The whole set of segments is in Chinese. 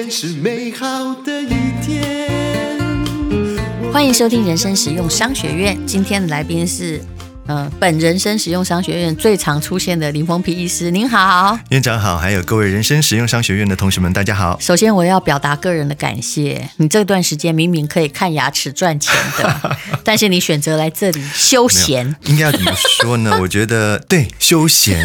天是美好的一天。欢迎收听人生实用商学院，今天的来宾是。嗯，本人生实用商学院最常出现的林峰皮医师，您好，院长好，还有各位人生实用商学院的同学们，大家好。首先，我要表达个人的感谢，你这段时间明明可以看牙齿赚钱的，但是你选择来这里休闲，应该要怎么说呢？我觉得对，休闲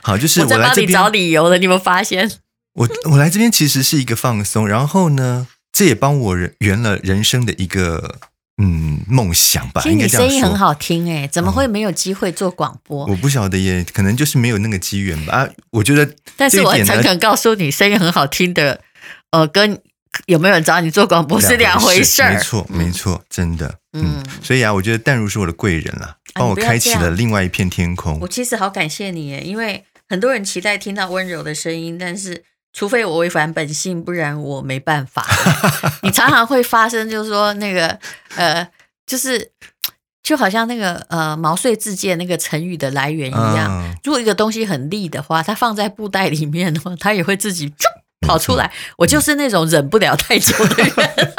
好，就是 我来这边我在帮你找理由了，你有没有发现？我我来这边其实是一个放松，然后呢，这也帮我圆了人生的一个。嗯，梦想吧。其实你声音很好听哎，怎么会没有机会做广播？嗯，我不晓得耶，可能就是没有那个机缘吧。啊，我觉得，但是我诚恳告诉你，声音很好听的，呃，跟有没有人找你做广播是两回事儿。没错，没错，真的。嗯，所以啊，我觉得淡如是我的贵人了，帮我开启了另外一片天空。我其实好感谢你耶，因为很多人期待听到温柔的声音，但是。除非我违反本性，不然我没办法。你常常会发生，就是说那个呃，就是就好像那个呃毛遂自荐那个成语的来源一样。嗯、如果一个东西很利的话，它放在布袋里面的话，它也会自己跑出来。我就是那种忍不了太久的人。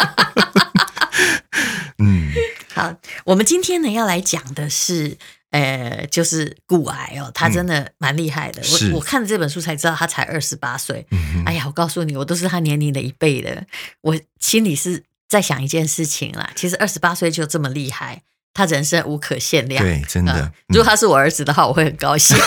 嗯，好，我们今天呢要来讲的是。呃，就是骨癌哦，他真的蛮厉害的。嗯、我我看了这本书才知道，他才二十八岁。嗯、哎呀，我告诉你，我都是他年龄的一倍的。我心里是在想一件事情啦，其实二十八岁就这么厉害。他人生无可限量，对，真的。嗯、如果他是我儿子的话，我会很高兴。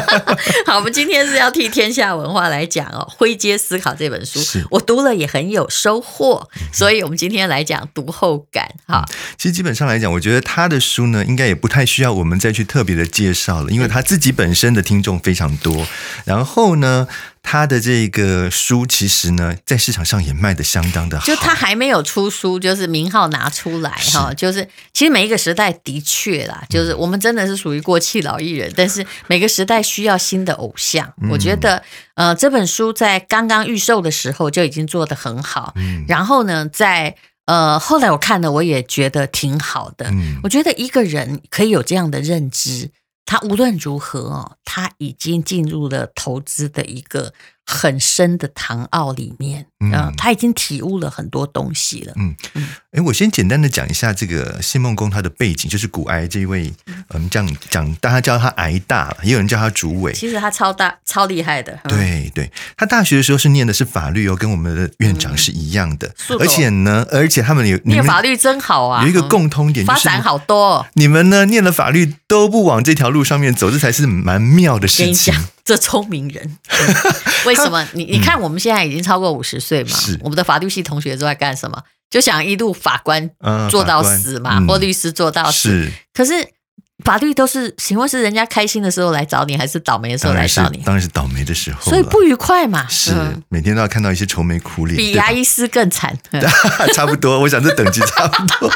好，我们今天是要替天下文化来讲哦，《灰阶思考》这本书，我读了也很有收获，所以我们今天来讲读后感。哈、嗯，其实基本上来讲，我觉得他的书呢，应该也不太需要我们再去特别的介绍了，因为他自己本身的听众非常多。然后呢，他的这个书其实呢，在市场上也卖的相当的好。就他还没有出书，就是名号拿出来哈，就是其实每一个时代的确啦，就是我们真的是属于过气老艺人，嗯、但是每个时代需要新的偶像。嗯、我觉得呃，这本书在刚刚预售的时候就已经做得很好，嗯、然后呢，在呃后来我看了，我也觉得挺好的。嗯、我觉得一个人可以有这样的认知。他无论如何哦，他已经进入了投资的一个很深的唐奥里面，嗯，他已经体悟了很多东西了。嗯嗯，哎，我先简单的讲一下这个谢孟恭他的背景，就是古埃这一位，嗯，这样讲，大家叫他癌大，也有人叫他主委。其实他超大、超厉害的。对对，他大学的时候是念的是法律哦，跟我们的院长是一样的。嗯、而且呢，而且他们有念法律真好啊，有一个共通点，就是，发展好多。你们呢，念了法律都不往这条路上面走，这才是蛮妙的事情。这聪明人，为什么？你你看，我们现在已经超过五十岁嘛？是我们的法律系同学都在干什么？就想一路法官做到死嘛，或律师做到死。是，可是。法律都是，请问是人家开心的时候来找你，还是倒霉的时候来找你？当然是倒霉的时候，所以不愉快嘛。是，每天都要看到一些愁眉苦脸，比牙医师更惨。差不多，我想这等级差不多。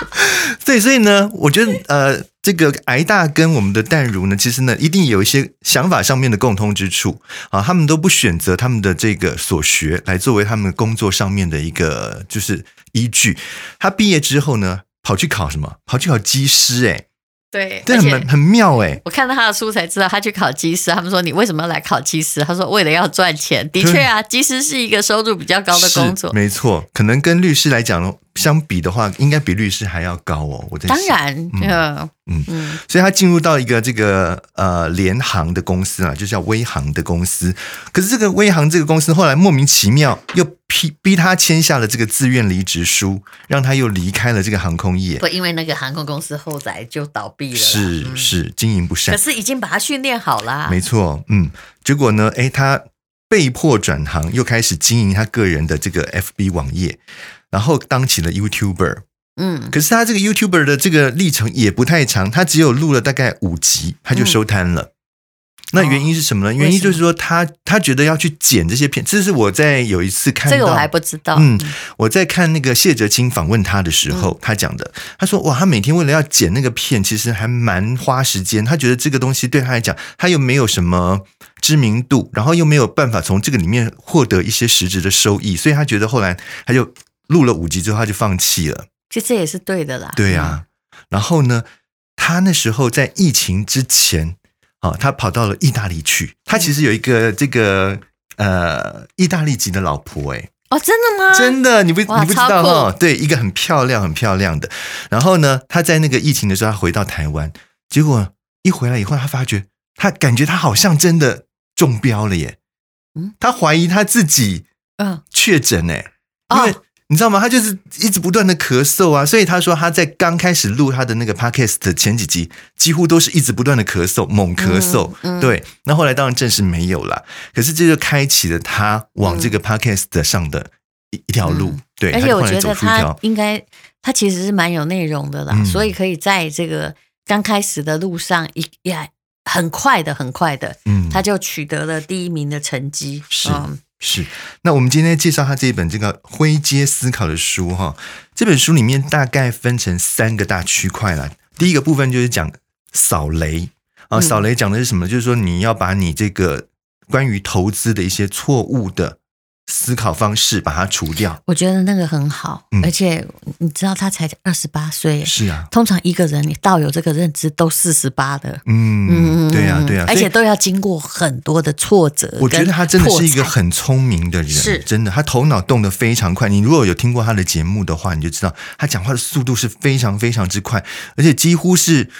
对，所以呢，我觉得呃，这个癌大跟我们的淡如呢，其实呢，一定有一些想法上面的共通之处啊。他们都不选择他们的这个所学来作为他们工作上面的一个就是依据。他毕业之后呢，跑去考什么？跑去考技师，哎。对，这很很妙哎！我看到他的书才知道，他去考技师。他们说，你为什么要来考技师？他说为了要赚钱。的确啊，技师是一个收入比较高的工作，没错。可能跟律师来讲相比的话，应该比律师还要高哦。我在想，当然，嗯嗯嗯，所以他进入到一个这个呃联航的公司啊，就叫威航的公司。可是这个威航这个公司后来莫名其妙又逼逼他签下了这个自愿离职书，让他又离开了这个航空业。不，因为那个航空公司后来就倒闭了，是是经营不善。可是已经把他训练好了，没错，嗯。结果呢，哎，他被迫转行，又开始经营他个人的这个 FB 网页。然后当起了 YouTuber，嗯，可是他这个 YouTuber 的这个历程也不太长，他只有录了大概五集，他就收摊了。嗯、那原因是什么呢？哦、原因就是说他他觉得要去剪这些片，这是我在有一次看到，这个我还不知道。嗯，我在看那个谢哲青访问他的时候，嗯、他讲的，他说哇，他每天为了要剪那个片，其实还蛮花时间。他觉得这个东西对他来讲，他又没有什么知名度，然后又没有办法从这个里面获得一些实质的收益，所以他觉得后来他就。录了五集之后，他就放弃了。其实这也是对的啦。对啊，然后呢，他那时候在疫情之前啊，他跑到了意大利去。他其实有一个这个呃意大利籍的老婆，哎，哦，真的吗？真的，你不你不知道超哈？对，一个很漂亮很漂亮的。然后呢，他在那个疫情的时候，他回到台湾，结果一回来以后，他发觉他感觉他好像真的中标了耶。嗯，他怀疑他自己嗯确诊哎，因为。哦你知道吗？他就是一直不断的咳嗽啊，所以他说他在刚开始录他的那个 podcast 的前几集，几乎都是一直不断的咳嗽，猛咳嗽。嗯嗯、对，那后来当然证实没有了，可是这就开启了他往这个 podcast 上的一、嗯、一条路。对，而且我觉得他，他应该，他其实是蛮有内容的啦，嗯、所以可以在这个刚开始的路上一呀，很快的，很快的，嗯，他就取得了第一名的成绩。是。嗯是，那我们今天介绍他这一本这个灰阶思考的书哈。这本书里面大概分成三个大区块啦。第一个部分就是讲扫雷啊，扫雷讲的是什么？就是说你要把你这个关于投资的一些错误的。思考方式把它除掉，我觉得那个很好，嗯、而且你知道他才二十八岁，是啊，通常一个人你到有这个认知都四十八的，嗯嗯，对啊对啊，而且都要经过很多的挫折。我觉得他真的是一个很聪明的人，是真的，他头脑动得非常快。你如果有听过他的节目的话，你就知道他讲话的速度是非常非常之快，而且几乎是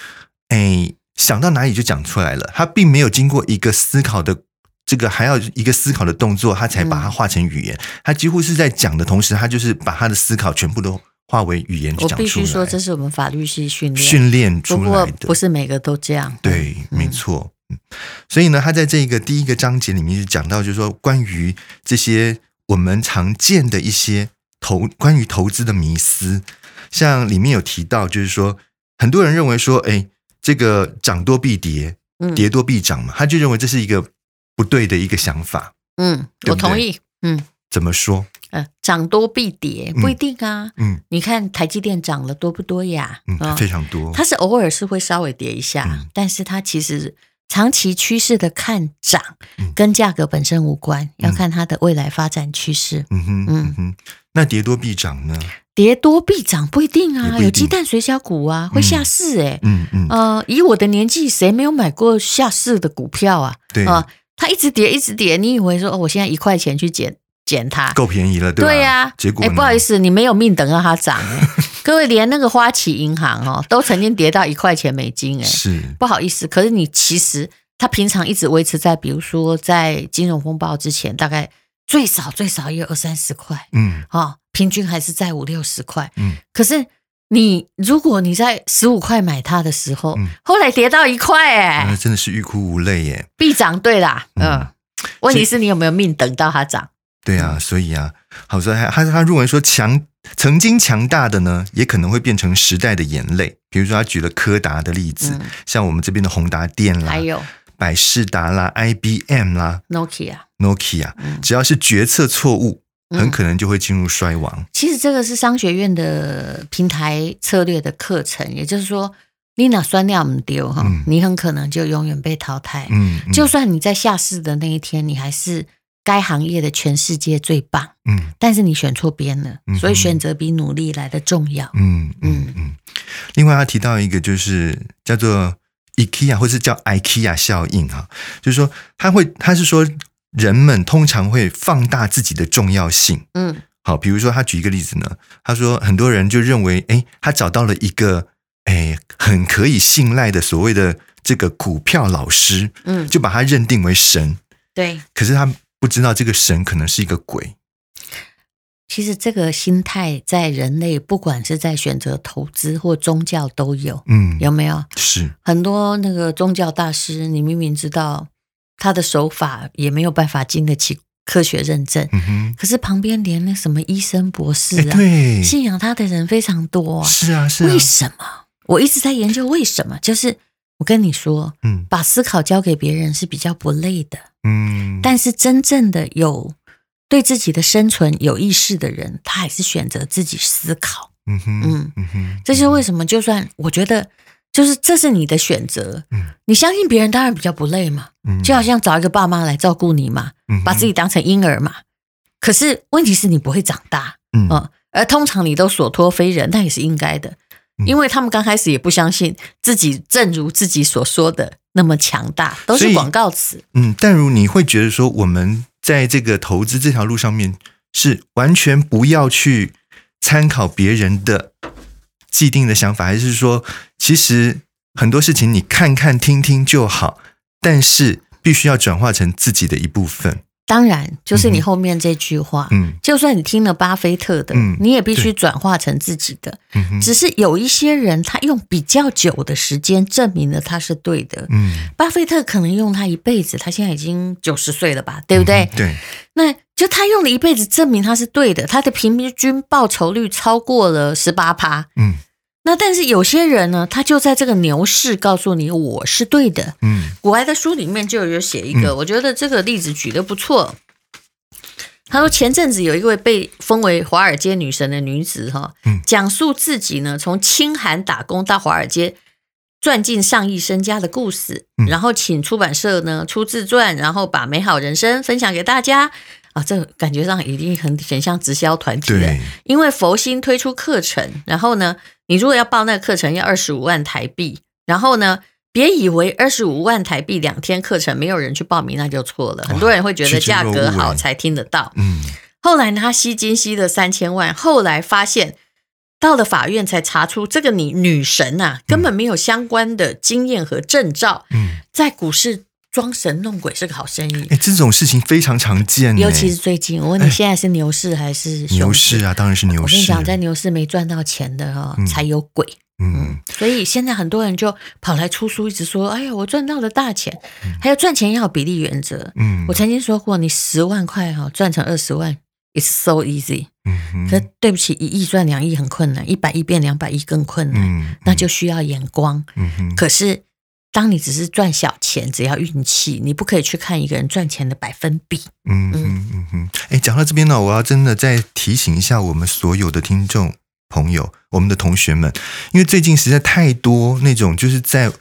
哎想到哪里就讲出来了，他并没有经过一个思考的。这个还要一个思考的动作，他才把它化成语言。嗯、他几乎是在讲的同时，他就是把他的思考全部都化为语言去讲出来。我必须说，这是我们法律系训练训练出来的，不是每个都这样。对，嗯、没错。嗯所以呢，他在这个第一个章节里面就讲到，就是说关于这些我们常见的一些投关于投资的迷思，像里面有提到，就是说很多人认为说，哎，这个涨多必跌，跌多必涨嘛，嗯、他就认为这是一个。不对的一个想法，嗯，我同意，嗯，怎么说？呃，涨多必跌，不一定啊，嗯，你看台积电涨了多不多呀？嗯，非常多，它是偶尔是会稍微跌一下，但是它其实长期趋势的看涨，跟价格本身无关，要看它的未来发展趋势。嗯哼，嗯。哼，那跌多必涨呢？跌多必涨不一定啊，有鸡蛋水饺股啊，会下市哎，嗯嗯，呃，以我的年纪，谁没有买过下市的股票啊？对。啊。它一直跌，一直跌。你以为说哦，我现在一块钱去捡捡它，够便宜了，对吧？对呀、啊。结果，哎，不好意思，你没有命等到它涨。各位，连那个花旗银行哦，都曾经跌到一块钱美金。哎，是不好意思。可是你其实它平常一直维持在，比如说在金融风暴之前，大概最少最少也有二三十块。嗯，哦，平均还是在五六十块。嗯，可是。你如果你在十五块买它的时候，嗯、后来跌到一块，哎、嗯，真的是欲哭无泪耶！必涨，对啦，嗯，嗯，问题是你有没有命等到它涨？对啊，所以啊，好说他他他认为说强曾经强大的呢，也可能会变成时代的眼泪。比如说他举了柯达的例子，嗯、像我们这边的宏达电啦，还有百事达啦，IBM 啦，Nokia，Nokia，只要是决策错误。很可能就会进入衰亡。嗯。其实这个是商学院的平台策略的课程，也就是说，你哪酸尿唔丢哈，你很可能就永远被淘汰。嗯，嗯就算你在下市的那一天，你还是该行业的全世界最棒。嗯，但是你选错边了，所以选择比努力来的重要。嗯嗯嗯。另外，他提到一个就是叫做 IKEA 或是叫 IKEA 效应哈，就是说他会他是说。人们通常会放大自己的重要性。嗯，好，比如说他举一个例子呢，他说很多人就认为，哎，他找到了一个，哎，很可以信赖的所谓的这个股票老师，嗯，就把他认定为神。对，可是他不知道这个神可能是一个鬼。其实这个心态在人类，不管是在选择投资或宗教都有。嗯，有没有？是很多那个宗教大师，你明明知道。他的手法也没有办法经得起科学认证，嗯、可是旁边连那什么医生、博士啊，对信仰他的人非常多啊。是啊，是啊。为什么？我一直在研究为什么。就是我跟你说，嗯，把思考交给别人是比较不累的，嗯。但是真正的有对自己的生存有意识的人，他还是选择自己思考。嗯哼，嗯嗯哼，这是为什么？就算我觉得。就是这是你的选择，你相信别人当然比较不累嘛，就好像找一个爸妈来照顾你嘛，把自己当成婴儿嘛。可是问题是你不会长大，嗯，而通常你都所托非人，那也是应该的，因为他们刚开始也不相信自己，正如自己所说的那么强大，都是广告词。嗯，但如你会觉得说，我们在这个投资这条路上面，是完全不要去参考别人的既定的想法，还是说，其实很多事情你看看听听就好，但是必须要转化成自己的一部分。当然，就是你后面这句话，嗯，就算你听了巴菲特的，嗯，你也必须转化成自己的。嗯，只是有一些人，他用比较久的时间证明了他是对的。嗯，巴菲特可能用他一辈子，他现在已经九十岁了吧，对不对？对。那就他用了一辈子证明他是对的，他的平均报酬率超过了十八趴。嗯。那但是有些人呢，他就在这个牛市告诉你我是对的。嗯，古埃的书里面就有写一个，嗯、我觉得这个例子举的不错。他说前阵子有一位被封为华尔街女神的女子哈，讲述自己呢从清寒打工到华尔街赚进上亿身家的故事，然后请出版社呢出自传，然后把美好人生分享给大家。啊，这个感觉上一定很很像直销团体的，因为佛心推出课程，然后呢，你如果要报那个课程要二十五万台币，然后呢，别以为二十五万台币两天课程没有人去报名，那就错了。很多人会觉得价格好才听得到。嗯，后来呢，他吸金吸了三千万，后来发现到了法院才查出这个女女神啊根本没有相关的经验和证照。嗯，在股市。装神弄鬼是个好生意，哎，这种事情非常常见，尤其是最近。我问你，现在是牛市还是牛市啊？当然是牛市。我跟你讲，在牛市没赚到钱的哈，才有鬼。嗯，所以现在很多人就跑来出书，一直说：“哎呀，我赚到了大钱。”还有赚钱要有比例原则。嗯，我曾经说过，你十万块哈赚成二十万，it's so easy。嗯，可对不起，一亿赚两亿很困难，一百亿变两百亿更困难，那就需要眼光。嗯，可是。当你只是赚小钱，只要运气，你不可以去看一个人赚钱的百分比。嗯嗯嗯嗯。哎，讲到这边呢，我要真的再提醒一下我们所有的听众朋友，我们的同学们，因为最近实在太多那种就是在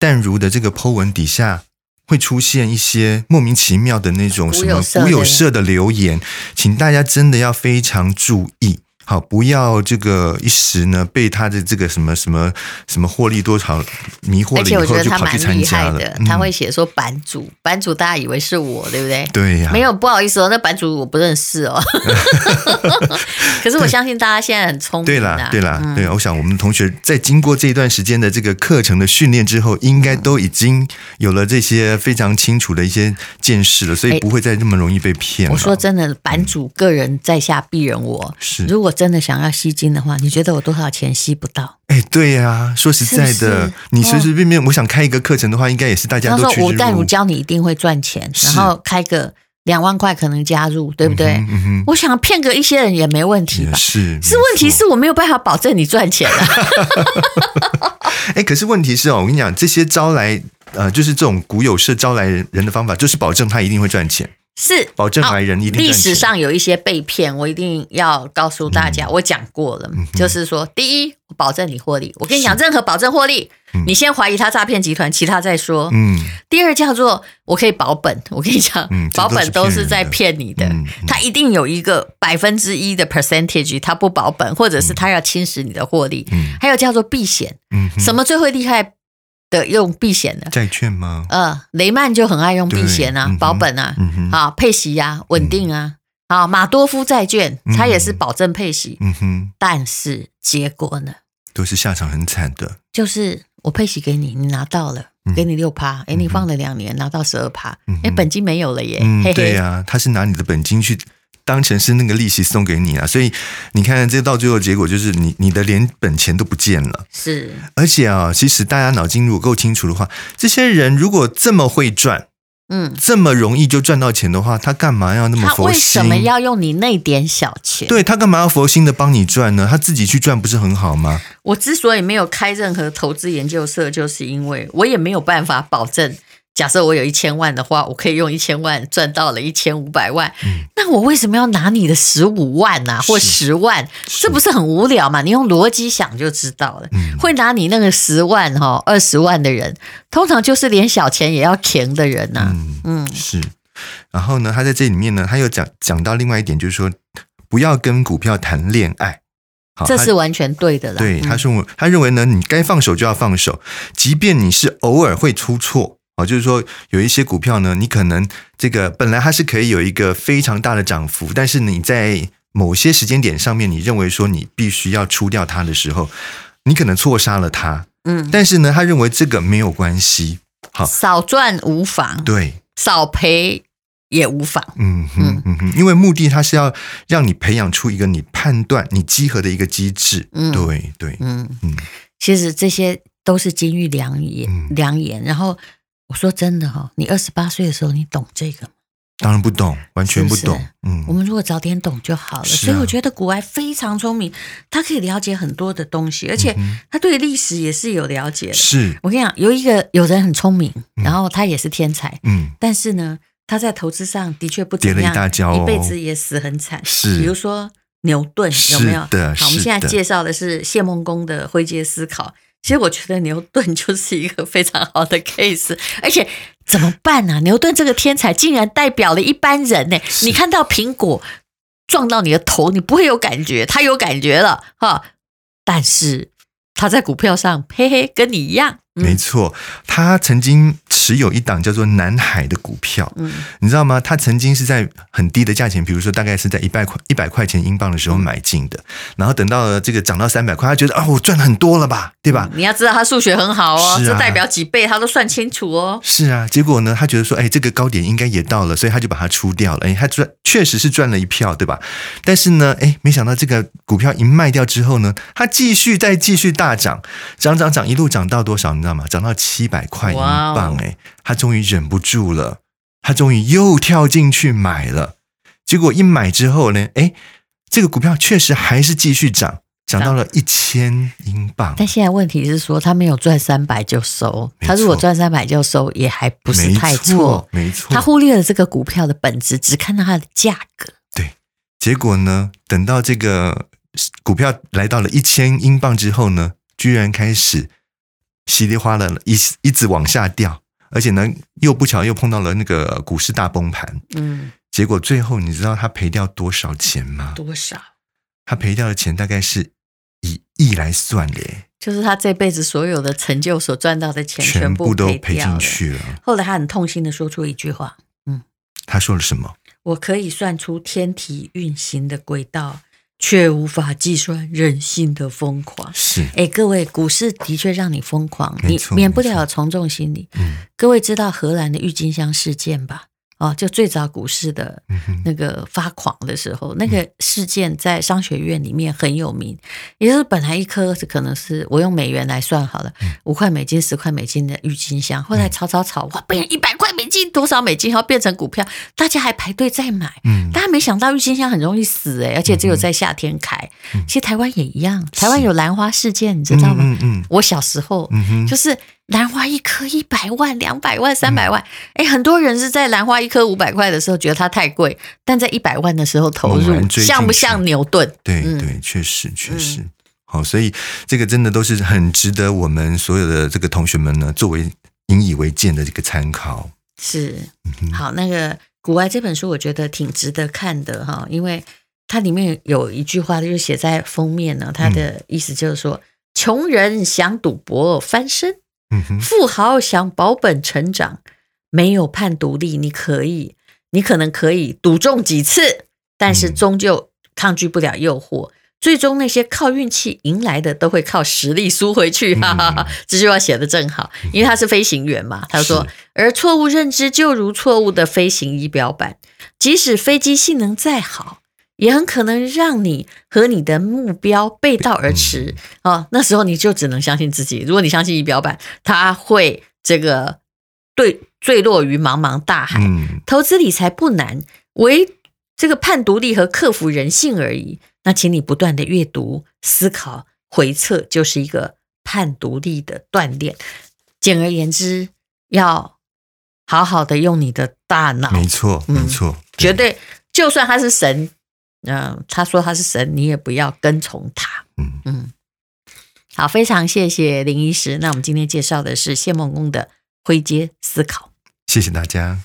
淡如的这个 po 文底下会出现一些莫名其妙的那种什么古有社的留言，请大家真的要非常注意。好，不要这个一时呢被他的这个什么什么什么获利多少迷惑了以后就跑去参加了。他会写说版主，版主大家以为是我，对不对？对呀。没有，不好意思哦，那版主我不认识哦。可是我相信大家现在很聪明。对啦，对啦，对。我想我们的同学在经过这一段时间的这个课程的训练之后，应该都已经有了这些非常清楚的一些见识了，所以不会再那么容易被骗。我说真的，版主个人在下必人我是如果。真的想要吸金的话，你觉得我多少钱吸不到？哎，对呀、啊，说实在的，是是你随随便便，我想开一个课程的话，应该也是大家都去。我淡如教你一定会赚钱，然后开个两万块可能加入，对不对？嗯嗯、我想骗个一些人也没问题吧？是，是问题是我没有办法保证你赚钱啊。哎，可是问题是哦，我跟你讲，这些招来呃，就是这种股有社招来人人的方法，就是保证他一定会赚钱。是保证来人一定。历史上有一些被骗，我一定要告诉大家，我讲过了，就是说，第一，我保证你获利。我跟你讲，任何保证获利，你先怀疑他诈骗集团，其他再说。嗯。第二叫做我可以保本，我跟你讲，保本都是在骗你的，他一定有一个百分之一的 percentage，他不保本，或者是他要侵蚀你的获利。还有叫做避险，什么最会厉害？的用避险的。债券吗？呃，雷曼就很爱用避险啊，保本啊，好配息啊，稳定啊，好马多夫债券，它也是保证配息，嗯哼，但是结果呢，都是下场很惨的。就是我配息给你，你拿到了，给你六趴，哎，你放了两年拿到十二趴，哎，本金没有了耶，对呀，他是拿你的本金去。当成是那个利息送给你啊，所以你看，这到最后结果就是你你的连本钱都不见了。是，而且啊，其实大家脑筋如果够清楚的话，这些人如果这么会赚，嗯，这么容易就赚到钱的话，他干嘛要那么佛心？他为什么要用你那点小钱？对，他干嘛要佛心的帮你赚呢？他自己去赚不是很好吗？我之所以没有开任何投资研究社，就是因为我也没有办法保证。假设我有一千万的话，我可以用一千万赚到了一千五百万。嗯、那我为什么要拿你的十五万啊，或十万？这不是很无聊嘛？你用逻辑想就知道了。嗯、会拿你那个十万哈、二十万的人，通常就是连小钱也要填的人呐、啊。嗯，嗯是。然后呢，他在这里面呢，他又讲讲到另外一点，就是说不要跟股票谈恋爱。好，这是完全对的了。对，他说，他认为呢，你该放手就要放手，即便你是偶尔会出错。哦，就是说有一些股票呢，你可能这个本来它是可以有一个非常大的涨幅，但是你在某些时间点上面，你认为说你必须要出掉它的时候，你可能错杀了它。嗯，但是呢，他认为这个没有关系，好，少赚无妨，对，少赔也无妨。嗯哼嗯哼，因为目的它是要让你培养出一个你判断、你集合的一个机制。嗯，对对，嗯嗯，其实这些都是金玉良言，嗯、良言。然后。我说真的哈，你二十八岁的时候，你懂这个吗？当然不懂，完全不懂。是是嗯，我们如果早点懂就好了。啊、所以我觉得古埃非常聪明，他可以了解很多的东西，而且他对历史也是有了解的。是我跟你讲，有一个有人很聪明，然后他也是天才，嗯，但是呢，他在投资上的确不怎么样，一辈子也死很惨。是，比如说牛顿有没有？的好，我们现在介绍的是谢孟公的灰阶思考。其实我觉得牛顿就是一个非常好的 case，而且怎么办呢、啊？牛顿这个天才竟然代表了一般人呢？你看到苹果撞到你的头，你不会有感觉，他有感觉了哈。但是他在股票上，嘿嘿，跟你一样。没错，他曾经持有一档叫做南海的股票，嗯，你知道吗？他曾经是在很低的价钱，比如说大概是在一百块一百块钱英镑的时候买进的，然后等到了这个涨到三百块，他觉得啊，我赚很多了吧，对吧？你要知道他数学很好哦，这代表几倍他都算清楚哦。是啊，结果呢，他觉得说，哎，这个高点应该也到了，所以他就把它出掉了。哎，他赚确实是赚了一票，对吧？但是呢，哎，没想到这个股票一卖掉之后呢，它继续再继续大涨，涨涨涨，一路涨到多少？知道吗？涨到七百块英镑，哎，他终于忍不住了，他终于又跳进去买了。结果一买之后呢，哎，这个股票确实还是继续涨，涨到了一千英镑。但现在问题是说，他没有赚三百就收，他如果赚三百就收，也还不是太错，没错。他忽略了这个股票的本质，只看到它的价格。对，结果呢，等到这个股票来到了一千英镑之后呢，居然开始。稀里哗啦的，一一直往下掉，而且呢，又不巧又碰到了那个股市大崩盘。嗯，结果最后你知道他赔掉多少钱吗？多少？他赔掉的钱大概是以亿来算的，就是他这辈子所有的成就所赚到的钱全部都赔进去了。后来他很痛心的说出一句话，嗯，他说了什么？我可以算出天体运行的轨道。却无法计算人性的疯狂。是，哎，各位，股市的确让你疯狂，你免不了从众心理。嗯，各位知道荷兰的郁金香事件吧？哦，就最早股市的那个发狂的时候，那个事件在商学院里面很有名。也就是本来一颗是可能是我用美元来算好了，五块美金、十块美金的郁金香，后来炒炒炒，哇，变成一百块美金，多少美金，然后变成股票，大家还排队在买。嗯，大家没想到郁金香很容易死哎，而且只有在夏天开。其实台湾也一样，台湾有兰花事件，你知道吗？嗯嗯，我小时候就是。兰花一颗一百万、两百万、三百万，哎、嗯，很多人是在兰花一颗五百块的时候觉得它太贵，但在一百万的时候投入，像不像牛顿？对对，确实确实。好，所以这个真的都是很值得我们所有的这个同学们呢，作为引以为鉴的这个参考。是，好，那个《古外》这本书我觉得挺值得看的哈，因为它里面有一句话就是写在封面呢，它的意思就是说，嗯、穷人想赌博翻身。富豪想保本成长，没有判独立，你可以，你可能可以赌中几次，但是终究抗拒不了诱惑。最终那些靠运气赢来的，都会靠实力输回去。哈哈哈，这句话写得正好，因为他是飞行员嘛。他说，而错误认知就如错误的飞行仪表板，即使飞机性能再好。也很可能让你和你的目标背道而驰啊！那时候你就只能相信自己。如果你相信仪表板，它会这个对坠落于茫茫大海。投资理财不难，唯这个判独立和克服人性而已。那请你不断的阅读、思考、回测，就是一个判独立的锻炼。简而言之，要好好的用你的大脑。没错，没错，绝对，就算他是神。嗯，他说他是神，你也不要跟从他。嗯嗯，好，非常谢谢林医师。那我们今天介绍的是谢孟恭的灰阶思考。谢谢大家。